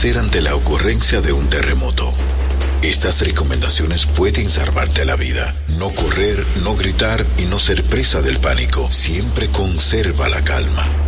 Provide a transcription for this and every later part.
¿Qué hacer ante la ocurrencia de un terremoto? Estas recomendaciones pueden salvarte la vida. No correr, no gritar y no ser presa del pánico. Siempre conserva la calma.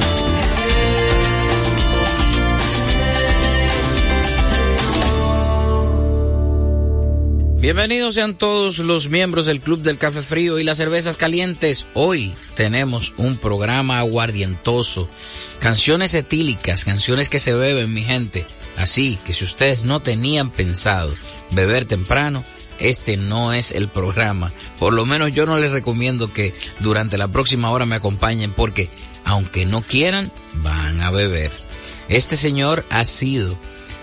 Bienvenidos sean todos los miembros del Club del Café Frío y las Cervezas Calientes. Hoy tenemos un programa aguardientoso, canciones etílicas, canciones que se beben, mi gente. Así que si ustedes no tenían pensado beber temprano, este no es el programa. Por lo menos yo no les recomiendo que durante la próxima hora me acompañen porque, aunque no quieran, van a beber. Este señor ha sido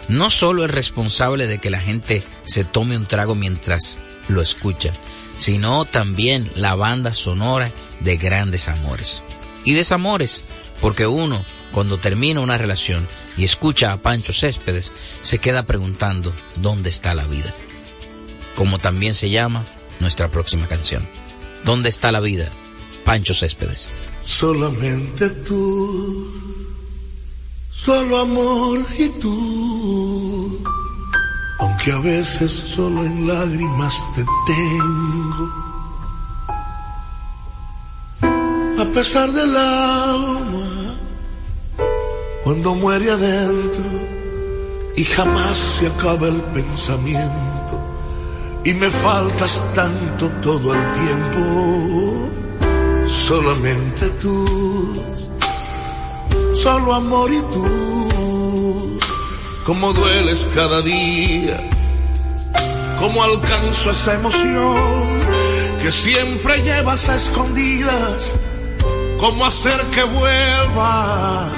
no solo es responsable de que la gente se tome un trago mientras lo escucha, sino también la banda sonora de grandes amores. Y desamores, porque uno, cuando termina una relación y escucha a Pancho Céspedes, se queda preguntando dónde está la vida. Como también se llama nuestra próxima canción. ¿Dónde está la vida? Pancho Céspedes. Solamente tú solo amor y tú. Aunque a veces solo en lágrimas te tengo. A pesar del alma, cuando muere adentro y jamás se acaba el pensamiento y me faltas tanto todo el tiempo, solamente tú solo amor y tú. Como dueles cada día, como alcanzo esa emoción que siempre llevas a escondidas. Cómo hacer que vuelvas,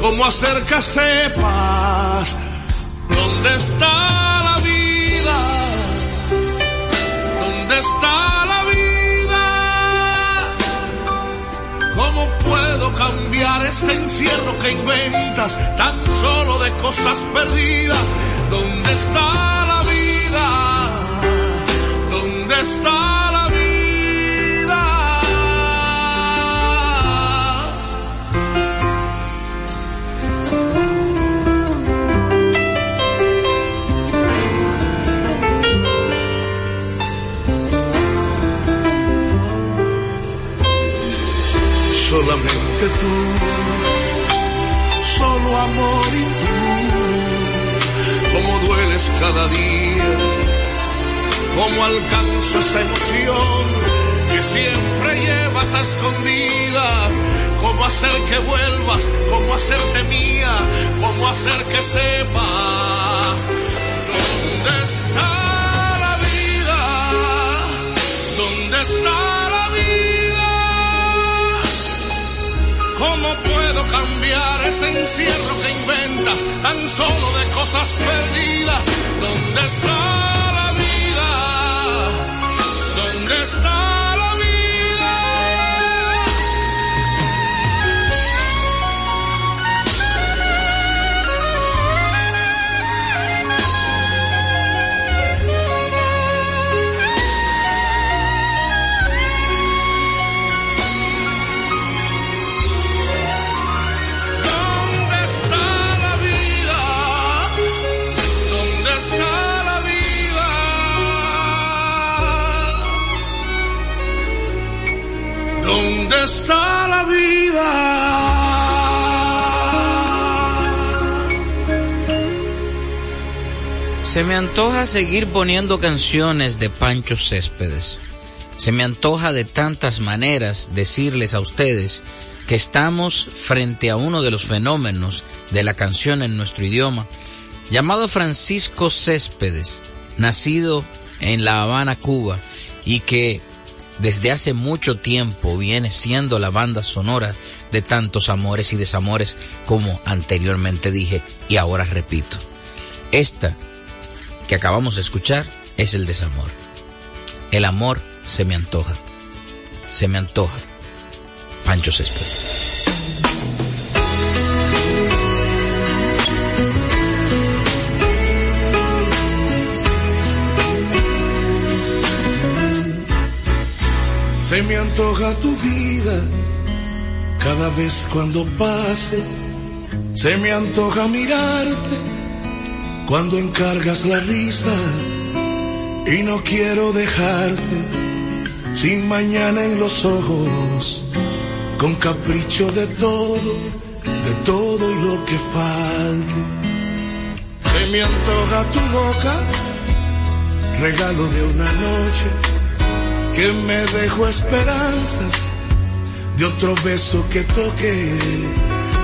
cómo hacer que sepas dónde está la vida, dónde está la vida. ¿Cómo puedo cambiar este encierro que inventas tan solo de cosas perdidas? ¿Dónde está la vida? ¿Dónde está la vida? Esa emoción que siempre llevas a escondidas, cómo hacer que vuelvas, cómo hacerte mía, cómo hacer que sepas dónde está la vida, dónde está la vida. ¿Cómo puedo cambiar ese encierro que inventas tan solo de cosas perdidas? ¿Dónde está? ¿Dónde está la vida. Se me antoja seguir poniendo canciones de Pancho Céspedes. Se me antoja de tantas maneras decirles a ustedes que estamos frente a uno de los fenómenos de la canción en nuestro idioma, llamado Francisco Céspedes, nacido en La Habana, Cuba, y que desde hace mucho tiempo viene siendo la banda sonora de tantos amores y desamores como anteriormente dije y ahora repito. Esta que acabamos de escuchar es el desamor. El amor se me antoja. Se me antoja. Pancho Céspedes. Se me antoja tu vida cada vez cuando pase. Se me antoja mirarte cuando encargas la risa y no quiero dejarte sin mañana en los ojos con capricho de todo, de todo y lo que falte. Se me antoja tu boca, regalo de una noche que me dejó esperanzas de otro beso que toque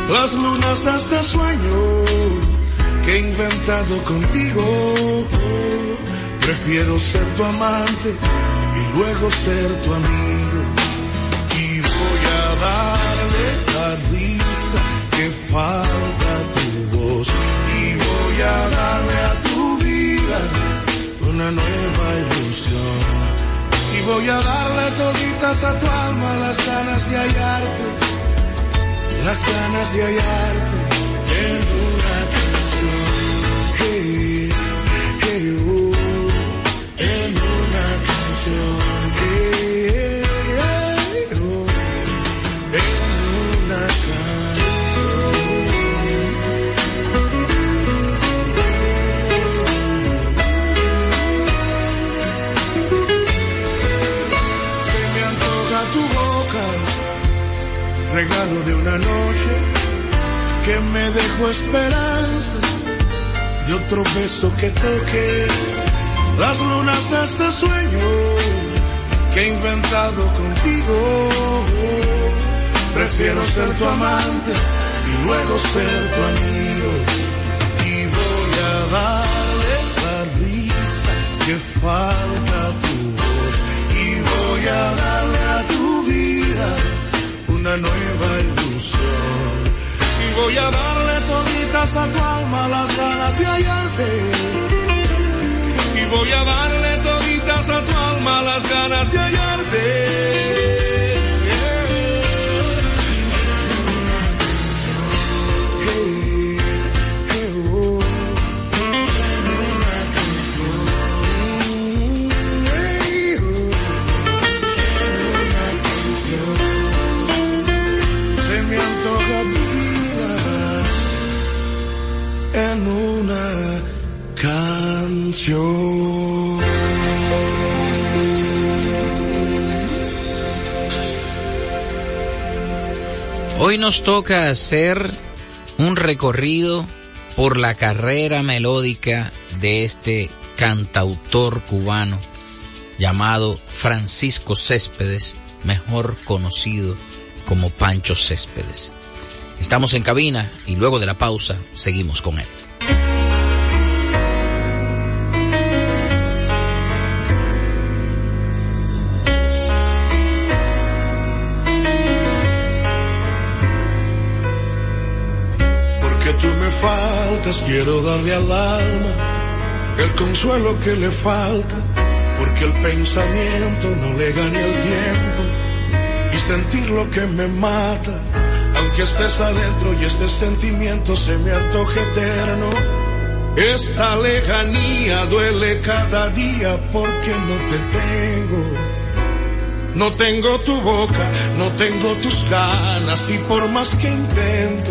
las lunas este sueño que he inventado contigo. Prefiero ser tu amante y luego ser tu amigo. Darle la risa que falta a tu voz. Y voy a darle a tu vida una nueva ilusión. y voy a darle toditas a tu alma las ganas de hallarte las ganas de hallarte en una canción. Hey, hey, oh, en una canción que me dejó esperanza de otro beso que toque las lunas de este sueño que he inventado contigo. Prefiero ser tu amante y luego ser tu amigo y voy a darle la risa que falta a tu voz y voy a darle a tu vida una nueva ilusión. Voy a darle toditas a tu alma las ganas de hallarte. Y voy a darle toditas a tu alma las ganas de hallarte. Hoy nos toca hacer un recorrido por la carrera melódica de este cantautor cubano llamado Francisco Céspedes, mejor conocido como Pancho Céspedes. Estamos en cabina y luego de la pausa seguimos con él. Quiero darle al alma el consuelo que le falta. Porque el pensamiento no le gane el tiempo y sentir lo que me mata. Aunque estés adentro y este sentimiento se me antoje eterno. Esta lejanía duele cada día porque no te tengo. No tengo tu boca, no tengo tus ganas y por más que intento,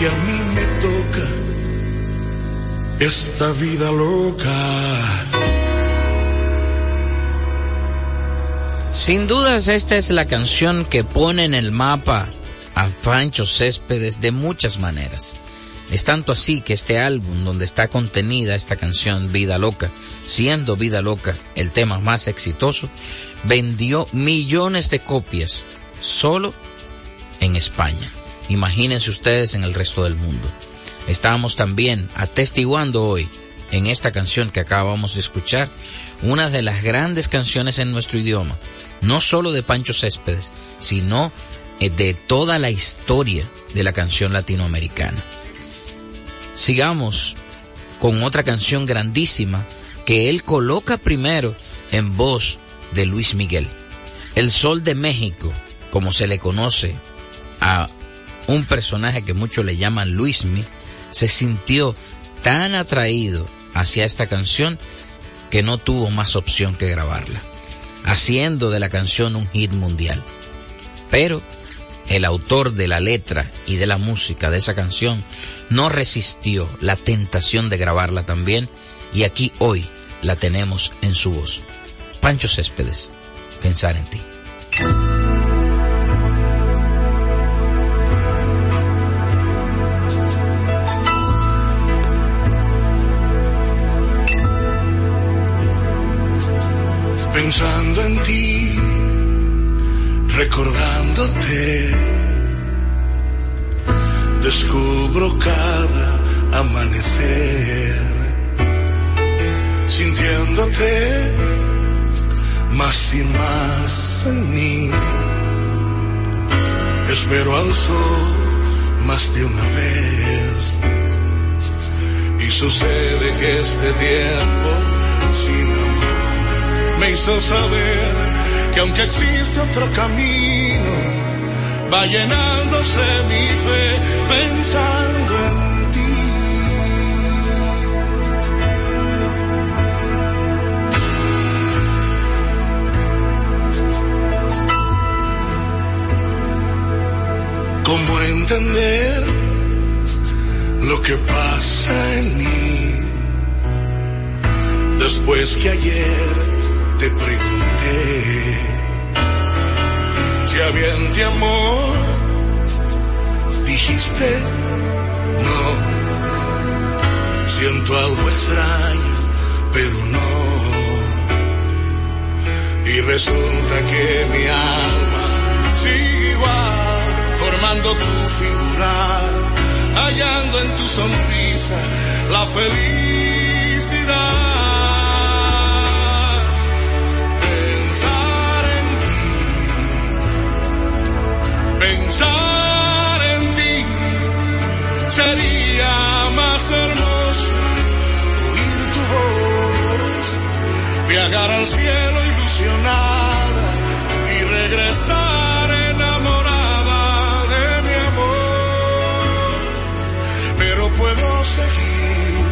Que a mí me toca esta vida loca. Sin dudas esta es la canción que pone en el mapa a Pancho Céspedes de muchas maneras. Es tanto así que este álbum donde está contenida esta canción Vida Loca, siendo Vida Loca el tema más exitoso, vendió millones de copias solo en España. Imagínense ustedes en el resto del mundo. Estamos también atestiguando hoy en esta canción que acabamos de escuchar una de las grandes canciones en nuestro idioma, no solo de Pancho Céspedes, sino de toda la historia de la canción latinoamericana. Sigamos con otra canción grandísima que él coloca primero en voz de Luis Miguel. El Sol de México, como se le conoce a un personaje que muchos le llaman Luismi, se sintió tan atraído hacia esta canción que no tuvo más opción que grabarla, haciendo de la canción un hit mundial. Pero el autor de la letra y de la música de esa canción no resistió la tentación de grabarla también y aquí hoy la tenemos en su voz. Pancho Céspedes, pensar en ti. Pensando en ti, recordándote, descubro cada amanecer, sintiéndote más y más en mí. Espero al sol más de una vez. Y sucede que este tiempo sin amor me hizo saber que aunque existe otro camino, va llenándose mi fe pensando en ti. ¿Cómo entender lo que pasa en mí? Después que ayer te pregunté si había en ti amor, dijiste no. Siento algo extraño, pero no. Y resulta que mi alma sigue formando tu figura, hallando en tu sonrisa la felicidad. Pensar en ti sería más hermoso oír tu voz, viajar al cielo ilusionada y regresar enamorada de mi amor. Pero puedo seguir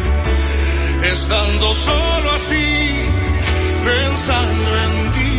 estando solo así, pensando en ti.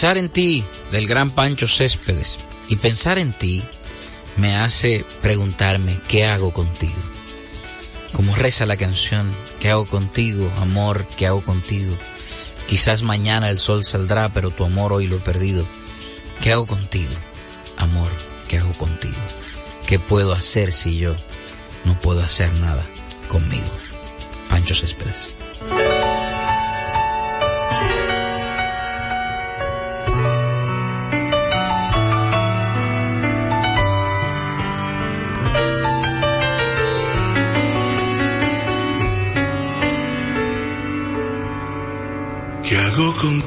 Pensar en ti del gran Pancho Céspedes y pensar en ti me hace preguntarme qué hago contigo. Como reza la canción, ¿qué hago contigo, amor? ¿Qué hago contigo? Quizás mañana el sol saldrá, pero tu amor hoy lo he perdido. ¿Qué hago contigo, amor? ¿Qué hago contigo? ¿Qué puedo hacer si yo no puedo hacer nada conmigo? Pancho Céspedes.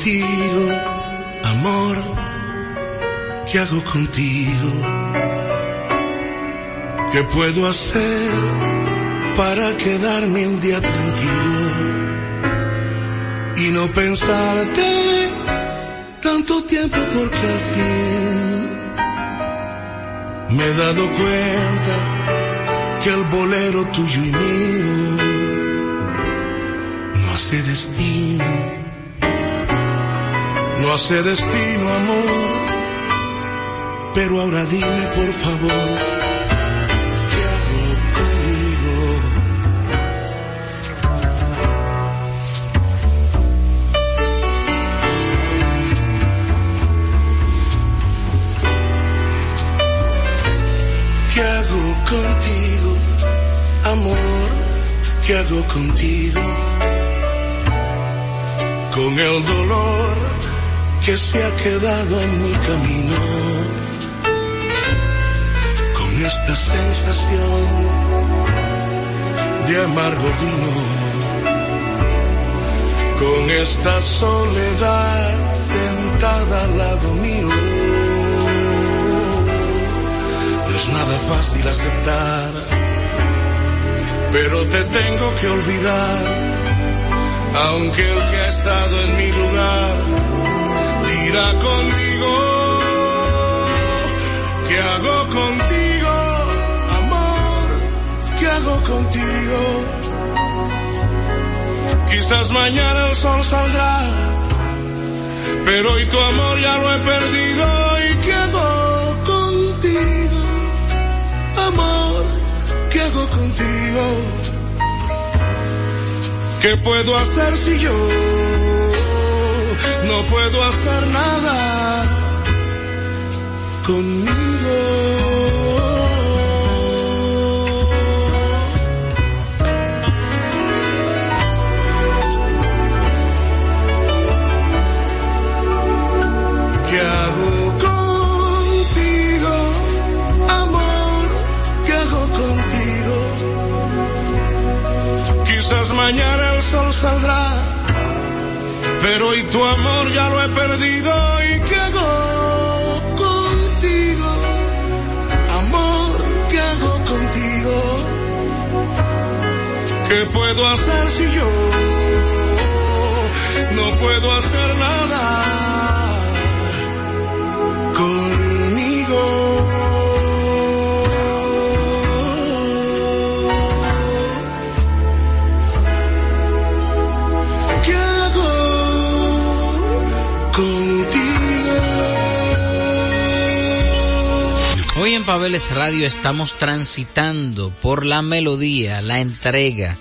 Contigo, amor? ¿Qué hago contigo? ¿Qué puedo hacer para quedarme un día tranquilo y no pensarte tanto tiempo porque al fin me he dado cuenta que el bolero tuyo y mío no hace destino hace destino, amor. Pero ahora dime, por favor, ¿qué hago conmigo? ¿Qué hago contigo, amor? ¿Qué hago contigo? Con el dolor que se ha quedado en mi camino, con esta sensación de amargo vino, con esta soledad sentada al lado mío. No es nada fácil aceptar, pero te tengo que olvidar, aunque el que ha estado en mi lugar dirá conmigo, ¿qué hago contigo, amor? ¿Qué hago contigo? Quizás mañana el sol saldrá, pero hoy tu amor ya lo he perdido y qué hago contigo, amor, qué hago contigo. ¿Qué puedo hacer si yo no puedo hacer nada conmigo? ¿Qué hago contigo, amor? ¿Qué hago contigo? Quizás mañana el sol saldrá, pero hoy tu amor ya lo he perdido. ¿Y hago contigo, amor? ¿Qué hago contigo? ¿Qué puedo hacer si yo no puedo hacer nada? En Pabeles Radio estamos transitando por la melodía, la entrega,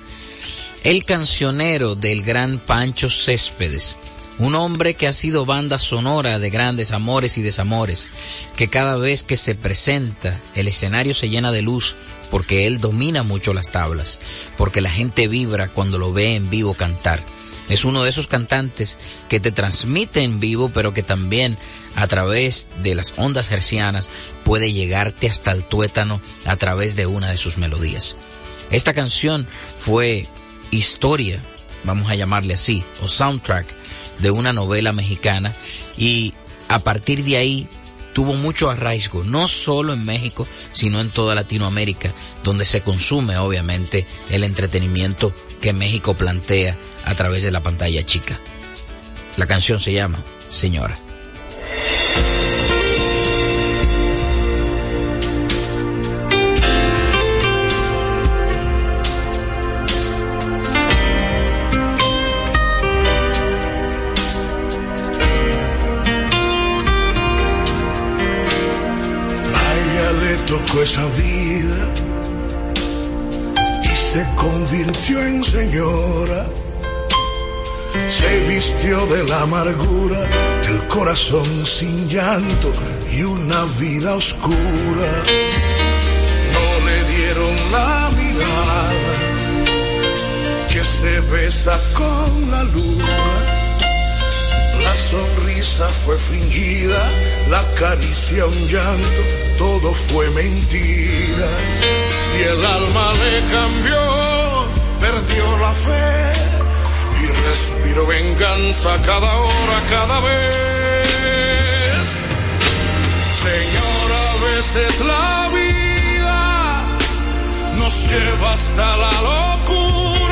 el cancionero del gran Pancho Céspedes. Un hombre que ha sido banda sonora de grandes amores y desamores, que cada vez que se presenta el escenario se llena de luz porque él domina mucho las tablas, porque la gente vibra cuando lo ve en vivo cantar. Es uno de esos cantantes que te transmite en vivo, pero que también a través de las ondas hercianas puede llegarte hasta el tuétano a través de una de sus melodías. Esta canción fue historia, vamos a llamarle así, o soundtrack de una novela mexicana y a partir de ahí tuvo mucho arraigo, no solo en México, sino en toda Latinoamérica, donde se consume obviamente el entretenimiento que México plantea a través de la pantalla chica. La canción se llama Señora. Convirtió en señora. Se vistió de la amargura, el corazón sin llanto y una vida oscura. No le dieron la mirada que se besa con la luna. La sonrisa fue fingida, la caricia un llanto todo fue mentira y el alma le cambió, perdió la fe y respiró venganza cada hora, cada vez. Señora, a veces la vida nos lleva hasta la locura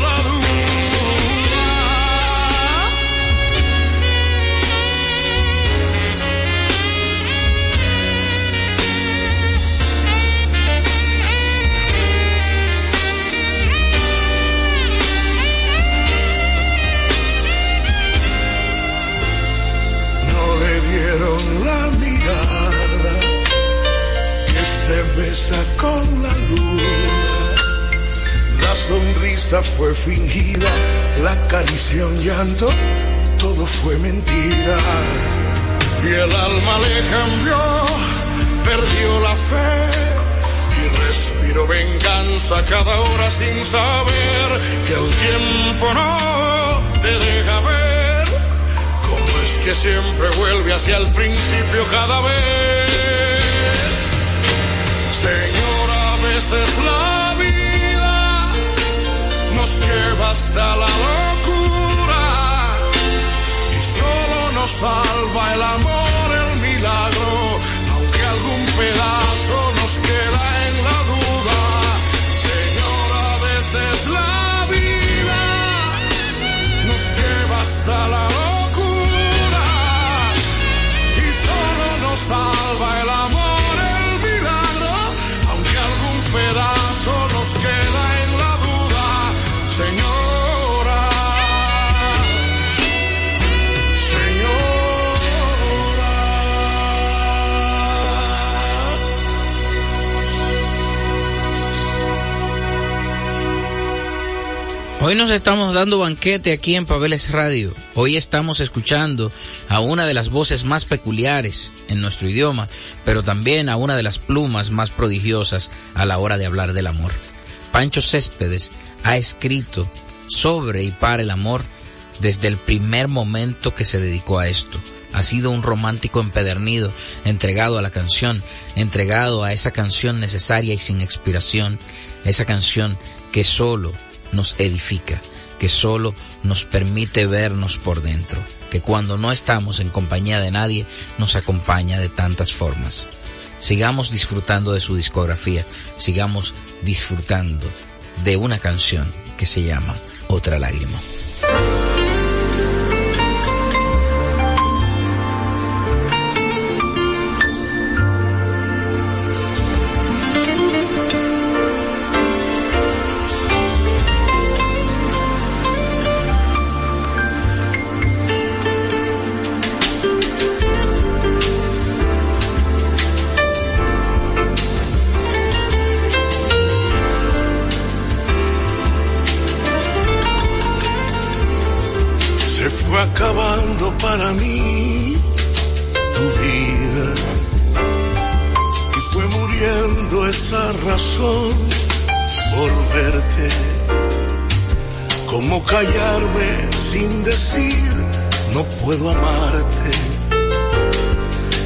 la fue fingida, la caricia un llanto, todo fue mentira. Y el alma le cambió, perdió la fe y respiró venganza cada hora sin saber que el tiempo no te deja ver que siempre vuelve hacia el principio cada vez. Señor, a veces la nos lleva hasta la locura y solo nos salva el amor, el milagro, aunque algún pedazo nos queda en la duda. Señor, a veces la vida nos lleva hasta la locura y solo nos salva el amor, el milagro, aunque algún pedazo nos queda en la duda. Señora. Hoy nos estamos dando banquete aquí en Pabeles Radio. Hoy estamos escuchando a una de las voces más peculiares en nuestro idioma, pero también a una de las plumas más prodigiosas a la hora de hablar del amor. Pancho Céspedes ha escrito sobre y para el amor desde el primer momento que se dedicó a esto. Ha sido un romántico empedernido, entregado a la canción, entregado a esa canción necesaria y sin expiración, esa canción que solo nos edifica, que solo nos permite vernos por dentro, que cuando no estamos en compañía de nadie nos acompaña de tantas formas. Sigamos disfrutando de su discografía, sigamos disfrutando de una canción que se llama Otra lágrima. Para mí tu vida y fue muriendo esa razón por verte. Como callarme sin decir no puedo amarte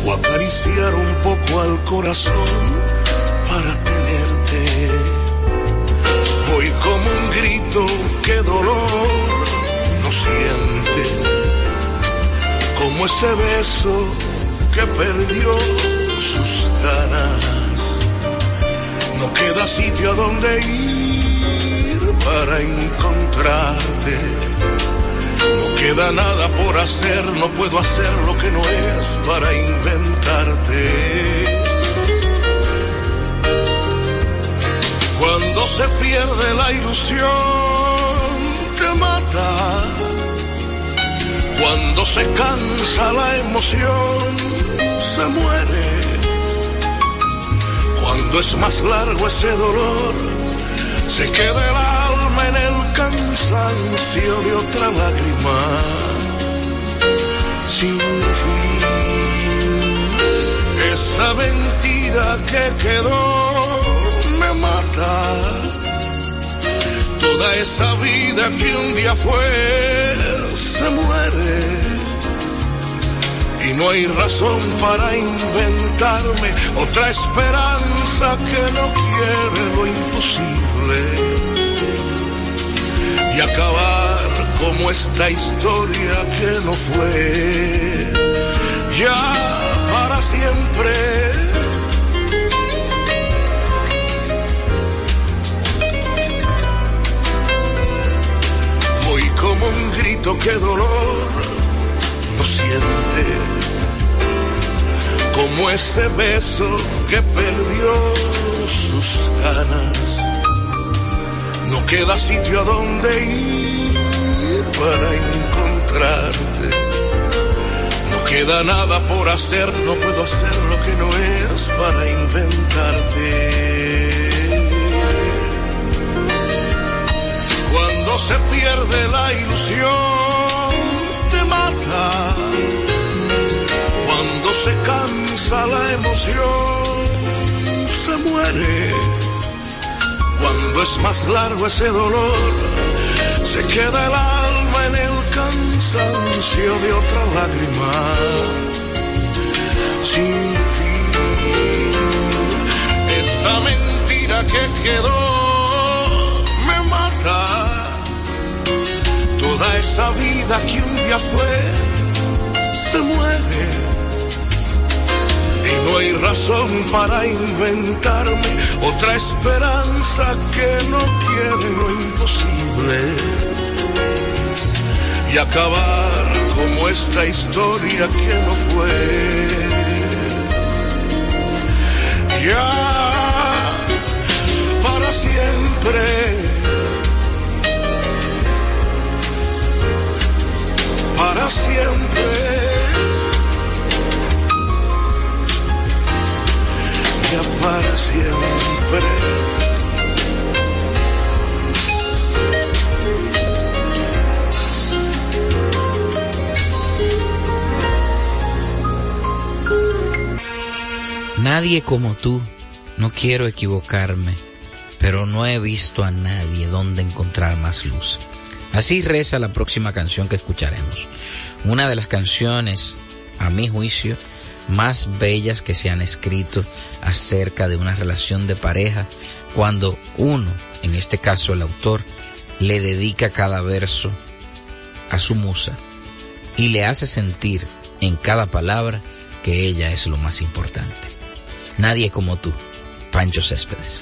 o acariciar un poco al corazón para tenerte. Voy como un grito que dolor no siente como ese beso que perdió sus ganas. No queda sitio a donde ir para encontrarte. No queda nada por hacer, no puedo hacer lo que no es para inventarte. Cuando se pierde la ilusión, te mata cuando se cansa la emoción, se muere. Cuando es más largo ese dolor, se queda el alma en el cansancio de otra lágrima. Sin fin, esa mentira que quedó me mata Toda esa vida que un día fue se muere. Y no hay razón para inventarme otra esperanza que no quiere lo imposible. Y acabar como esta historia que no fue. Ya para siempre que dolor no siente, como ese beso que perdió sus ganas. No queda sitio a donde ir para encontrarte. No queda nada por hacer, no puedo hacer lo que no es para inventarte. Se pierde la ilusión, te mata. Cuando se cansa la emoción, se muere. Cuando es más largo ese dolor, se queda el alma en el cansancio de otra lágrima. Sin fin, esa mentira que quedó me mata Esa vida que un día fue se muere. Y no hay razón para inventarme otra esperanza que no quiere lo imposible. Y acabar como esta historia que no fue. Ya para siempre. Para siempre. Ya para siempre. Nadie como tú, no quiero equivocarme, pero no he visto a nadie donde encontrar más luz. Así reza la próxima canción que escucharemos. Una de las canciones, a mi juicio, más bellas que se han escrito acerca de una relación de pareja cuando uno, en este caso el autor, le dedica cada verso a su musa y le hace sentir en cada palabra que ella es lo más importante. Nadie como tú, Pancho Céspedes.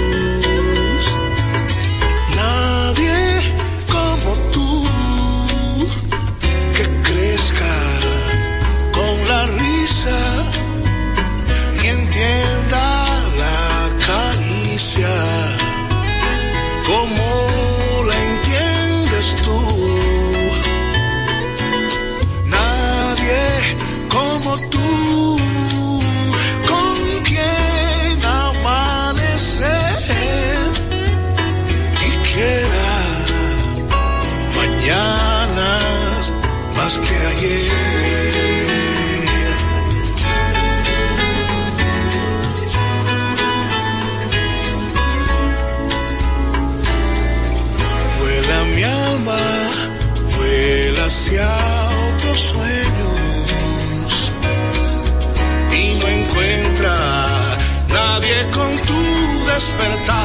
despertar.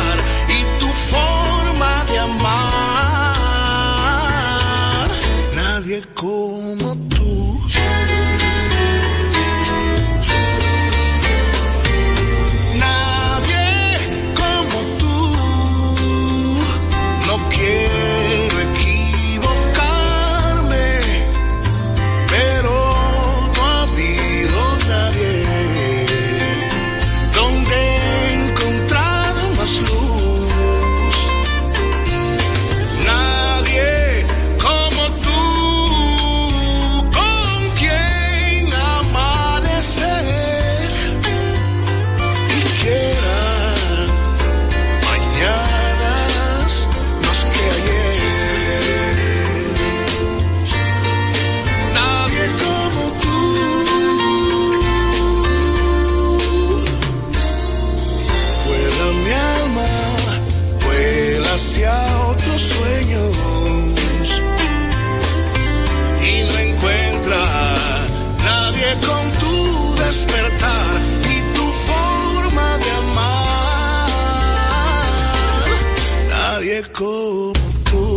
Como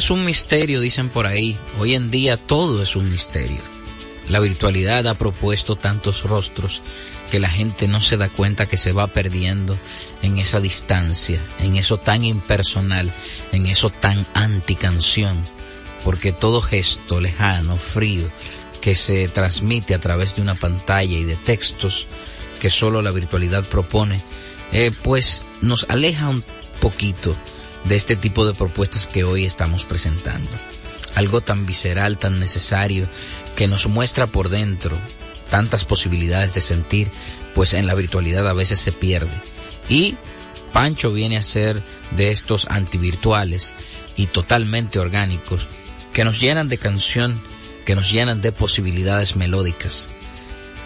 es un misterio, dicen por ahí. Hoy en día todo es un misterio. La virtualidad ha propuesto tantos rostros que la gente no se da cuenta que se va perdiendo en esa distancia, en eso tan impersonal, en eso tan anticanción, porque todo gesto lejano, frío, que se transmite a través de una pantalla y de textos que solo la virtualidad propone, eh, pues nos aleja un poquito de este tipo de propuestas que hoy estamos presentando. Algo tan visceral, tan necesario, que nos muestra por dentro tantas posibilidades de sentir, pues en la virtualidad a veces se pierde. Y Pancho viene a ser de estos antivirtuales y totalmente orgánicos que nos llenan de canción, que nos llenan de posibilidades melódicas.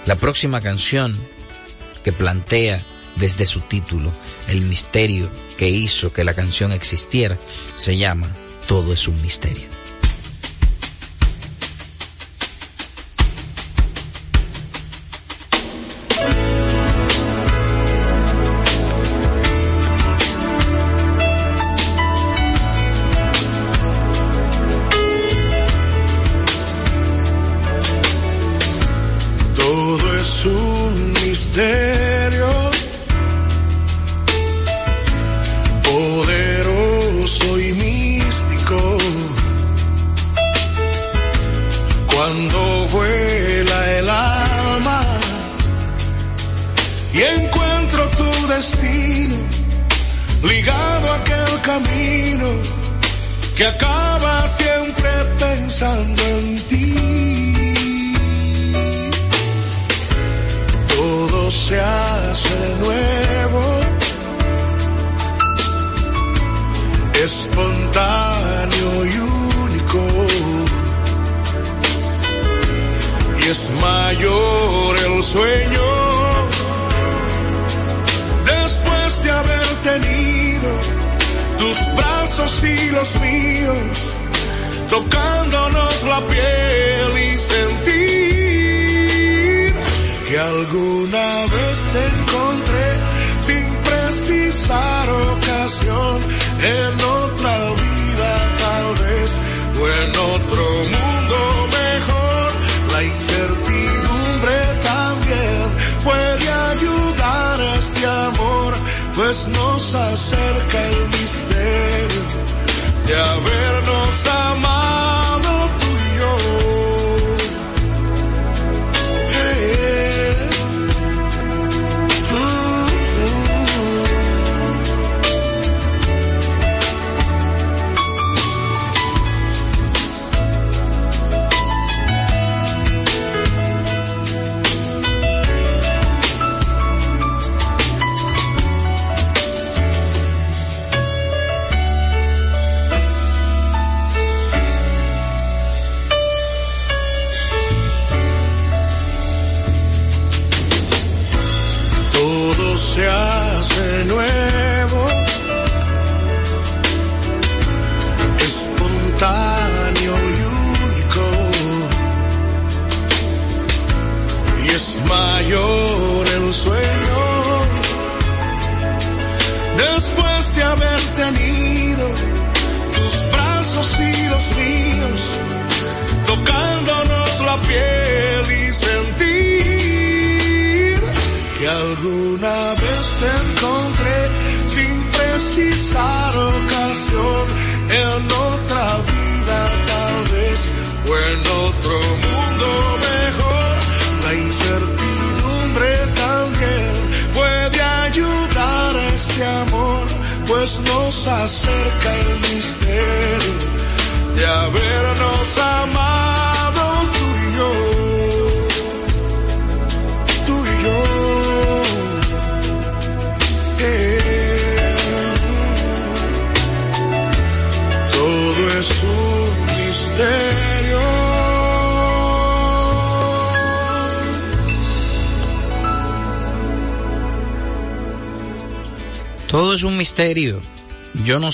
La próxima canción que plantea desde su título el misterio que hizo que la canción existiera se llama Todo es un misterio.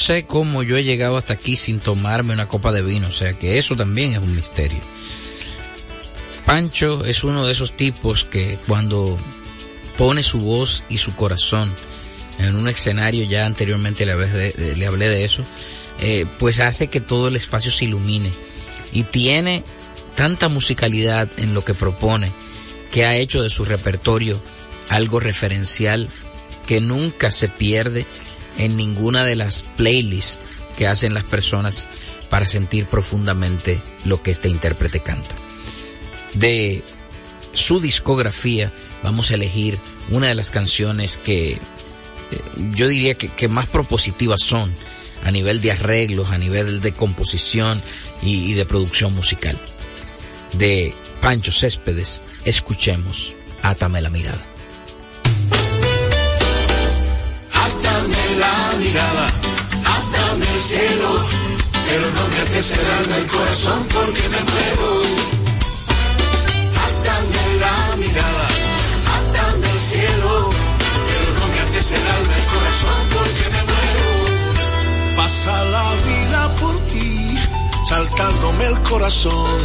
Sé cómo yo he llegado hasta aquí sin tomarme una copa de vino, o sea que eso también es un misterio. Pancho es uno de esos tipos que cuando pone su voz y su corazón en un escenario, ya anteriormente le hablé de, eso, eh, pues hace que todo el espacio se ilumine y tiene tanta musicalidad en lo que propone que ha hecho de su repertorio algo referencial que nunca se pierde en ninguna de las playlists que hacen las personas para sentir profundamente lo que este intérprete canta. De su discografía vamos a elegir una de las canciones que eh, yo diría que, más propositivas son a nivel de arreglos, a nivel de composición y, y de producción musical. De Pancho Céspedes, escuchemos Átame la mirada. Mirada, átame el cielo, pero no me ates el corazón porque me muero. Átame la mirada, átame el cielo, pero no me alma el corazón porque me muero. Pasa la vida por ti, saltándome el corazón,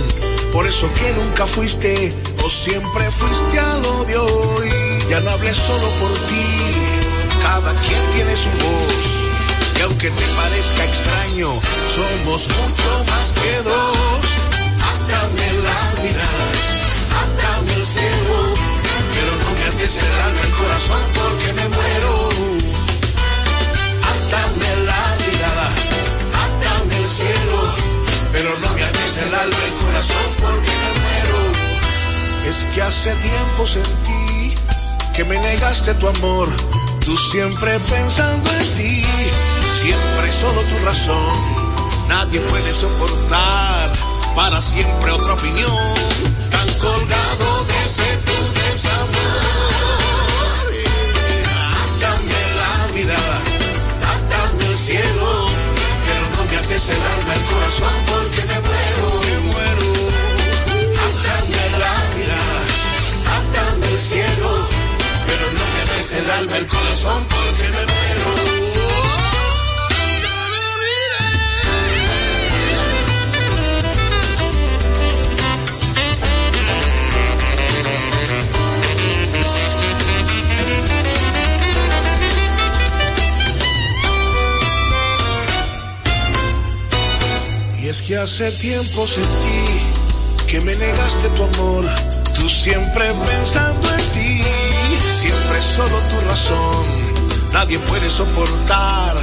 por eso que nunca fuiste o siempre fuiste a lo de hoy. Ya no hablé solo por ti, cada quien tiene su voz. Y aunque te parezca extraño, somos mucho más que dos. Átame la mirada, átame el cielo, pero no me ates el alma, el corazón porque me muero. Átame la mirada, átame el cielo, pero no me ates el alma, el corazón porque me muero. Es que hace tiempo sentí que me negaste tu amor, tú siempre pensando en ti, siempre solo tu razón. Nadie puede soportar para siempre otra opinión, tan colgado de ese tu desamor. Átame la mirada, átame el cielo, pero no me ates el alma, el corazón, porque me muero, me muero. Átame la mirada, átame el cielo, ates el alma, el corazón, porque me muero. Y es que hace tiempo sentí que me negaste tu amor, tú siempre pensando en ti, solo tu razón, nadie puede soportar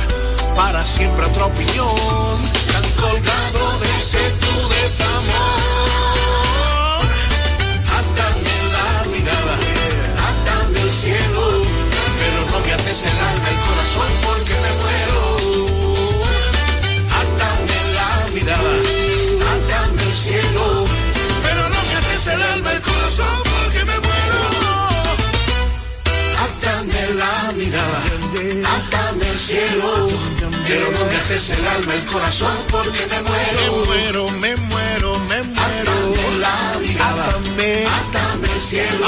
para siempre otra opinión, tan colgado de ese tu desamor. Átame la mirada, átame el cielo, pero no me ates el alma, el corazón porque me muero. Átame la mirada, cielo, pero no me ates el alma, el corazón porque me muero. Me muero, me muero, me muero. Átame la mirada, átame, átame el cielo,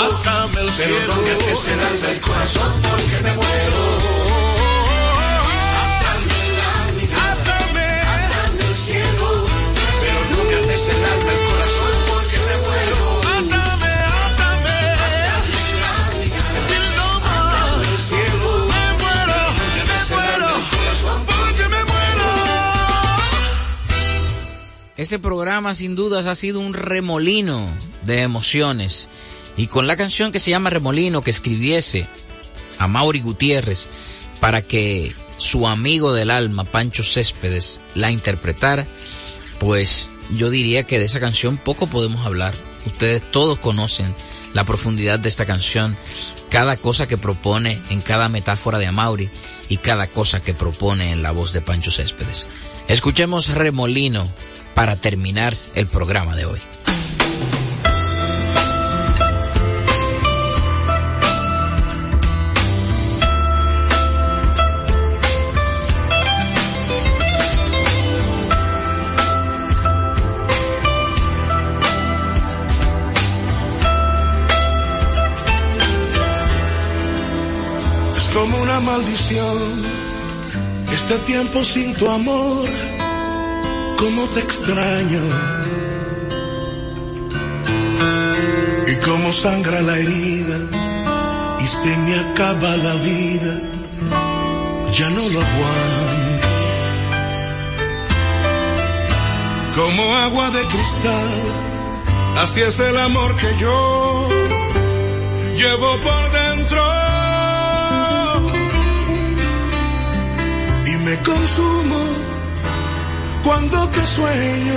el cielo, pero no me ates el alma, el corazón porque me muero. Este programa sin dudas ha sido un remolino de emociones y con la canción que se llama Remolino que escribiese a Mauri Gutiérrez para que su amigo del alma Pancho Céspedes la interpretara, pues yo diría que de esa canción poco podemos hablar. Ustedes todos conocen la profundidad de esta canción, cada cosa que propone en cada metáfora de Amaury y cada cosa que propone en la voz de Pancho Céspedes. Escuchemos Remolino para terminar el programa de hoy. Es como una maldición este tiempo sin tu amor, cómo te extraño y cómo sangra la herida y se me acaba la vida, ya no lo aguanto. como agua de cristal. Así es el amor que yo llevo por dentro. Y me consumo cuando te sueño.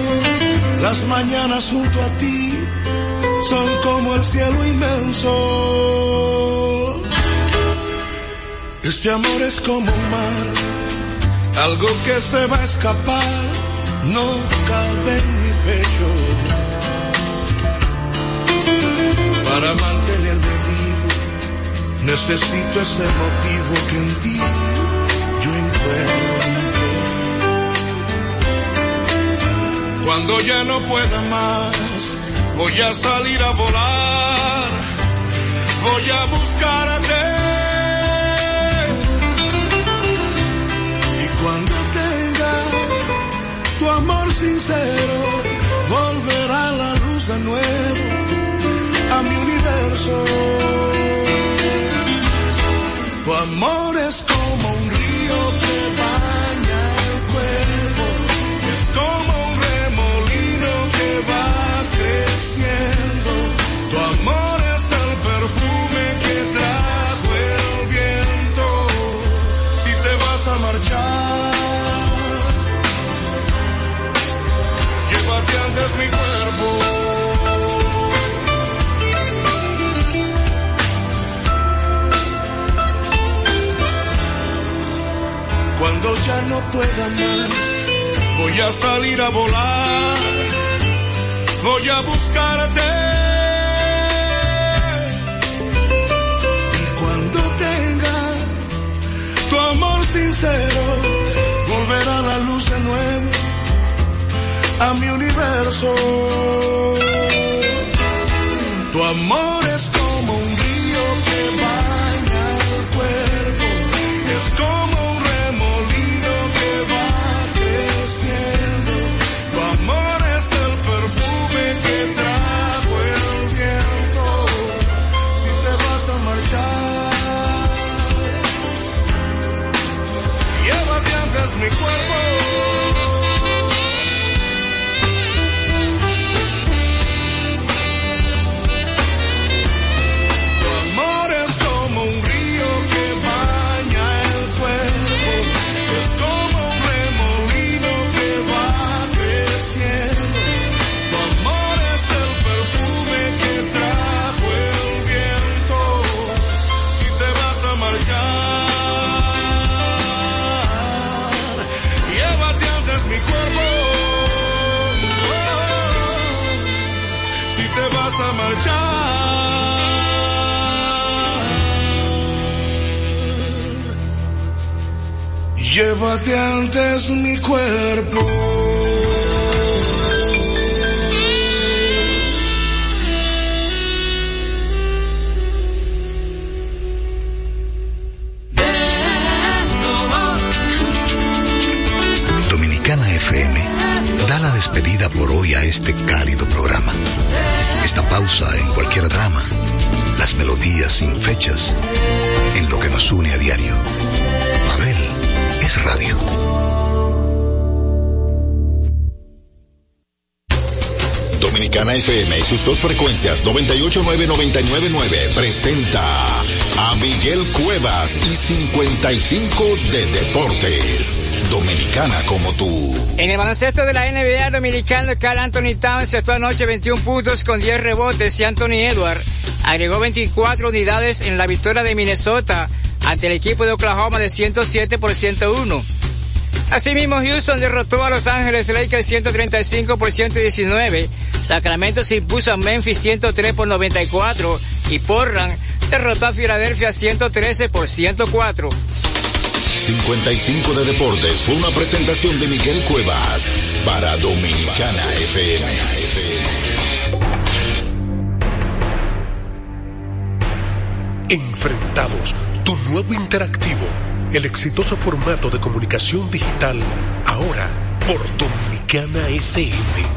Las mañanas junto a ti son como el cielo inmenso. Este amor es como un mar, algo que se va a escapar, no cabe en mi pecho. Para mantenerme vivo, necesito ese motivo que en ti yo encuentro. Cuando ya no pueda más, voy a salir a volar, voy a buscarte. Y cuando tenga tu amor sincero, volverá la luz de nuevo a mi universo. Tu amor es como pueda más, voy a salir a volar voy a buscarte. Y cuando tenga tu amor sincero, volverá la luz de nuevo a mi universo. Tu amor vas a marchar, llévate antes mi cuerpo. Sus dos frecuencias 989-999 presenta a Miguel Cuevas y 55 de Deportes. Dominicana como tú. En el baloncesto de la NBA dominicano, Carl Anthony Towns se anoche 21 puntos con 10 rebotes y Anthony Edward agregó 24 unidades en la victoria de Minnesota ante el equipo de Oklahoma de 107 por 101. Asimismo, Houston derrotó a Los Ángeles Lakers 135 por 119. Sacramento se impuso a Memphis 103 por 94 y Portland derrotó a Filadelfia 113 por 104. 55 de Deportes fue una presentación de Miguel Cuevas para Dominicana FM. Enfrentados, tu nuevo interactivo, el exitoso formato de comunicación digital, ahora por Dominicana FM.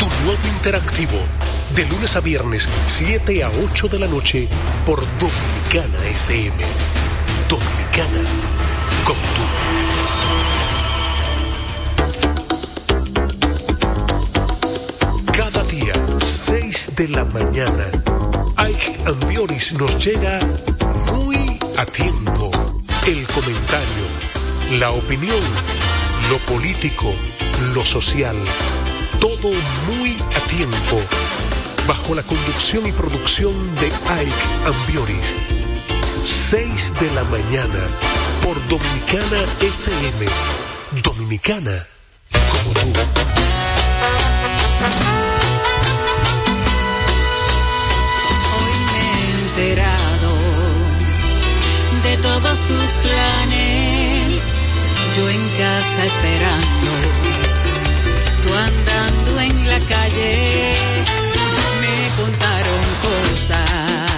tu nuevo interactivo, de lunes a viernes, 7 a 8 de la noche, por Dominicana FM. Dominicana, como tú. Cada día, 6 de la mañana, Ike Ambioris nos llega muy a tiempo. El comentario, la opinión, lo político, lo social, todo muy a tiempo, bajo la conducción y producción de Ike Ambioris. 6 de la mañana, por Dominicana FM. Dominicana, como tú. Hoy me he enterado de todos tus planes, yo en casa esperando, andando en la calle, me contaron cosas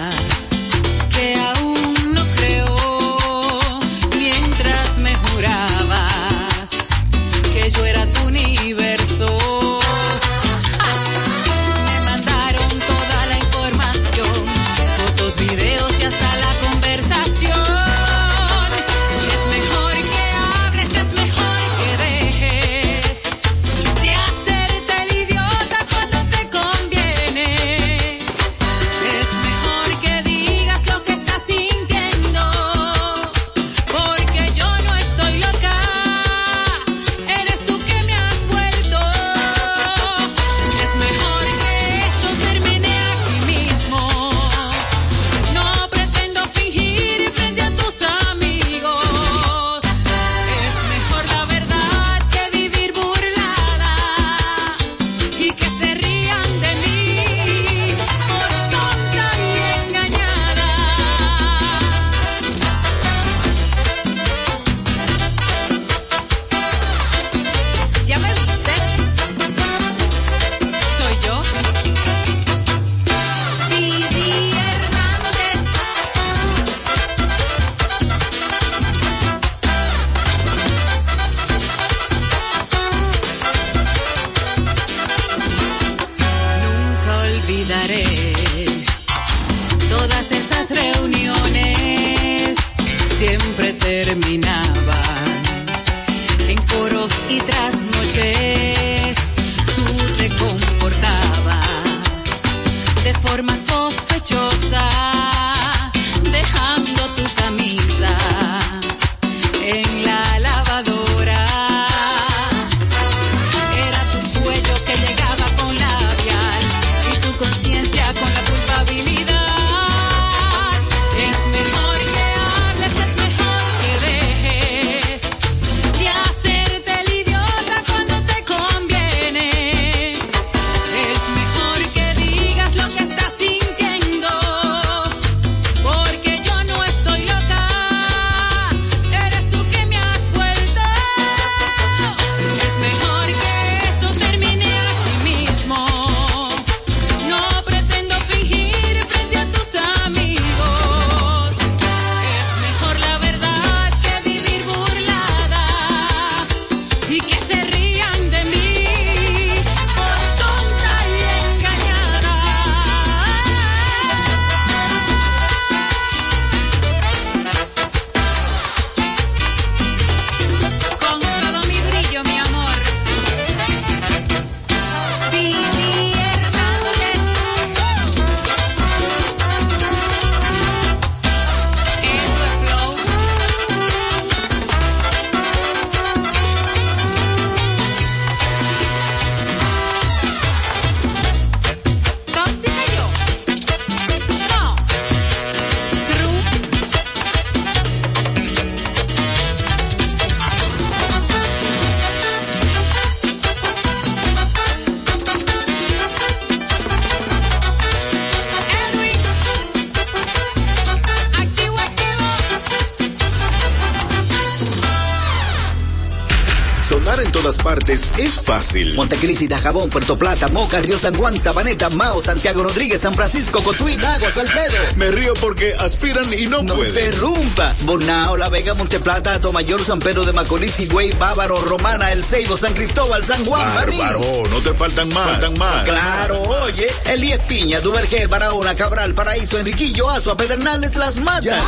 fácil. Montecristi, Jabón, Puerto Plata, Moca, Río San Juan, Sabaneta, Mao, Santiago Rodríguez, San Francisco, Cotuí, Lago, Salcedo. Me río porque aspiran y no, No pueden. interrumpa. Bonao, La Vega, Monteplata, Tomayor, San Pedro de Macorís, Higüey, Bávaro, Romana, El Ceibo, San Cristóbal, San Juan. Bárbaro, no te faltan más. Faltan más. Claro, oye, Elías Piña, Duvergé, Barahona, Cabral, Paraíso, Enriquillo, Azua, Pedernales, Las Matas.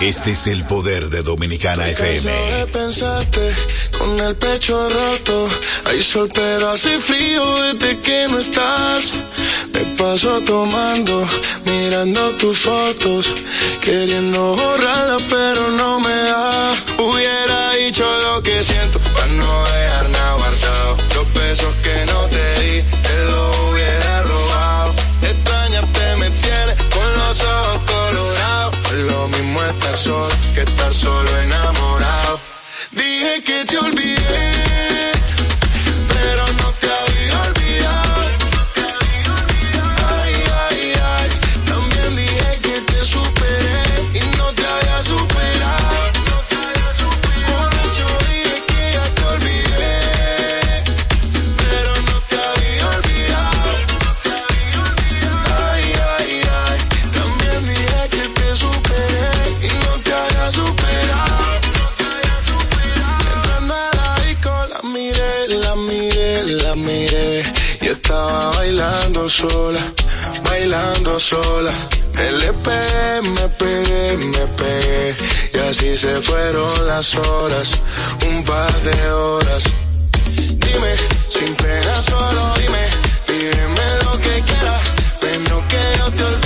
Este es el poder de Dominicana FM. de pensarte con el pecho roto. Hay sol pero hace frío desde que no estás. Me paso tomando, mirando tus fotos, queriendo borrarlas pero no me da. Hubiera dicho lo que siento para no dejar nada guardado. Los besos que no te di, te los hubiera robado. Extrañarte me tiene con los ojos colorados. Lo mismo estar solo que estar solo enamorado. Dije que te la miré. Y estaba bailando sola, bailando sola. Me le pegué, me pegué, me pegué. Y así se fueron las horas, un par de horas. Dime, sin pena solo dime, dime lo que quieras, pero que yo te olvide.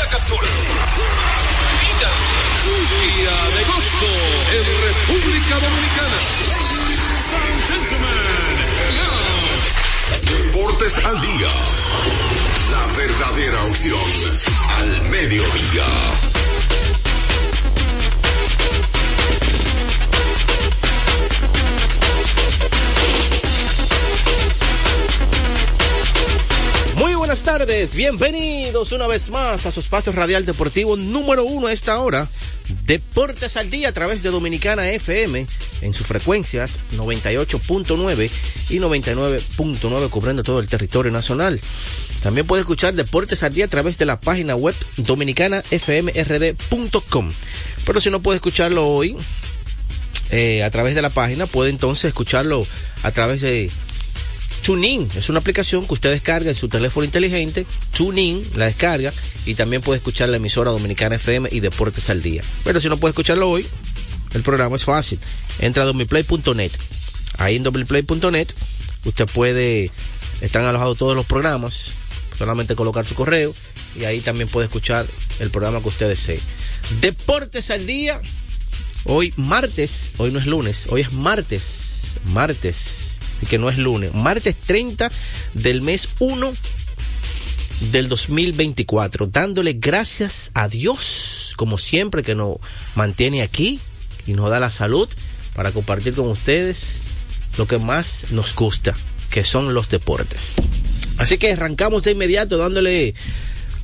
La captura. Mira. Día de gozo en República Dominicana. Deportes al día. La verdadera opción al mediodía. Tardes, bienvenidos una vez más a su espacio radial deportivo número uno a esta hora. Deportes al día a través de Dominicana FM en sus frecuencias 98.9 y 99.9 cubriendo todo el territorio nacional. También puede escuchar Deportes al día a través de la página web dominicanafmrd.com. Pero si no puede escucharlo hoy eh, a través de la página, puede entonces escucharlo a través de TuneIn es una aplicación que usted descarga en su teléfono inteligente. TuneIn la descarga y también puede escuchar la emisora Dominicana FM y Deportes al Día. Pero si no puede escucharlo hoy, el programa es fácil. Entra a domiplay.net. Ahí en domiplay.net usted puede, están alojados todos los programas, solamente colocar su correo y ahí también puede escuchar el programa que usted desee. Deportes al Día. Hoy martes, hoy no es lunes, hoy es martes, martes, que no es lunes, martes 30 del mes 1 del 2024, dándole gracias a Dios, como siempre, que nos mantiene aquí y nos da la salud para compartir con ustedes lo que más nos gusta, que son los deportes. Así que arrancamos de inmediato dándole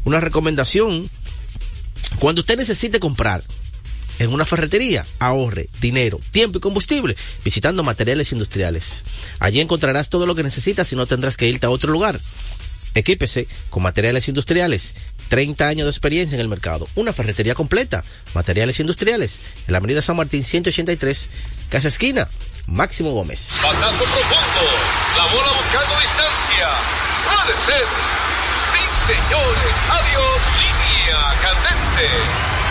una recomendación. Cuando usted necesite comprar en una ferretería, ahorre dinero, tiempo y combustible visitando materiales industriales. Allí encontrarás todo lo que necesitas y no tendrás que irte a otro lugar. Equípese con materiales industriales. 30 años de experiencia en el mercado. Una ferretería completa. Materiales industriales. En la avenida San Martín 183, Casa Esquina. Máximo Gómez. Batazo profundo. La bola buscando distancia. Puede ser. Sí, señores. Adiós. Línea candente.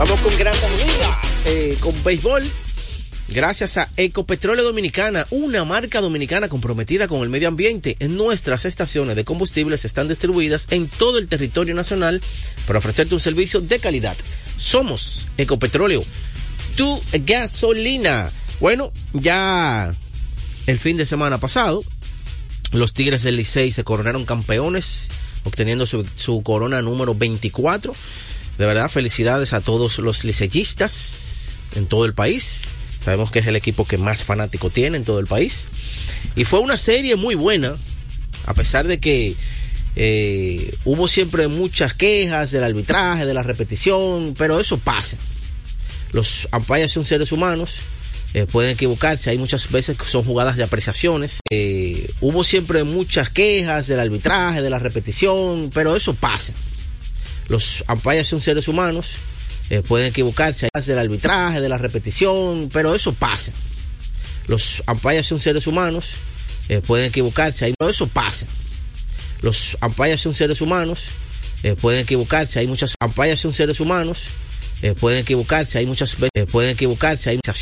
Vamos con grandes ligas, eh, con béisbol. Gracias a Ecopetróleo Dominicana, una marca dominicana comprometida con el medio ambiente. En nuestras estaciones de combustibles están distribuidas en todo el territorio nacional para ofrecerte un servicio de calidad. Somos Ecopetróleo, tu gasolina. Bueno, ya el fin de semana pasado, los Tigres del Licey se coronaron campeones, obteniendo su corona número 24. De verdad, felicidades a todos los liceístas en todo el país. Sabemos que es el equipo que más fanático tiene en todo el país. Y fue una serie muy buena, a pesar de que eh, hubo siempre muchas quejas del arbitraje, de la repetición, pero eso pasa. Los umpires son seres humanos, eh, pueden equivocarse, hay muchas veces que son jugadas de apreciaciones. Eh, hubo siempre muchas quejas del arbitraje, de la repetición, pero eso pasa. Los umpires son seres humanos, eh, pueden equivocarse del arbitraje, de la repetición, pero eso pasa. Los umpires son seres humanos, eh, pueden equivocarse, pero eso pasa. Los umpires son seres humanos, eh, pueden equivocarse, hay muchas umpires son seres humanos, pueden equivocarse, hay muchas veces, pueden equivocarse, hay muchas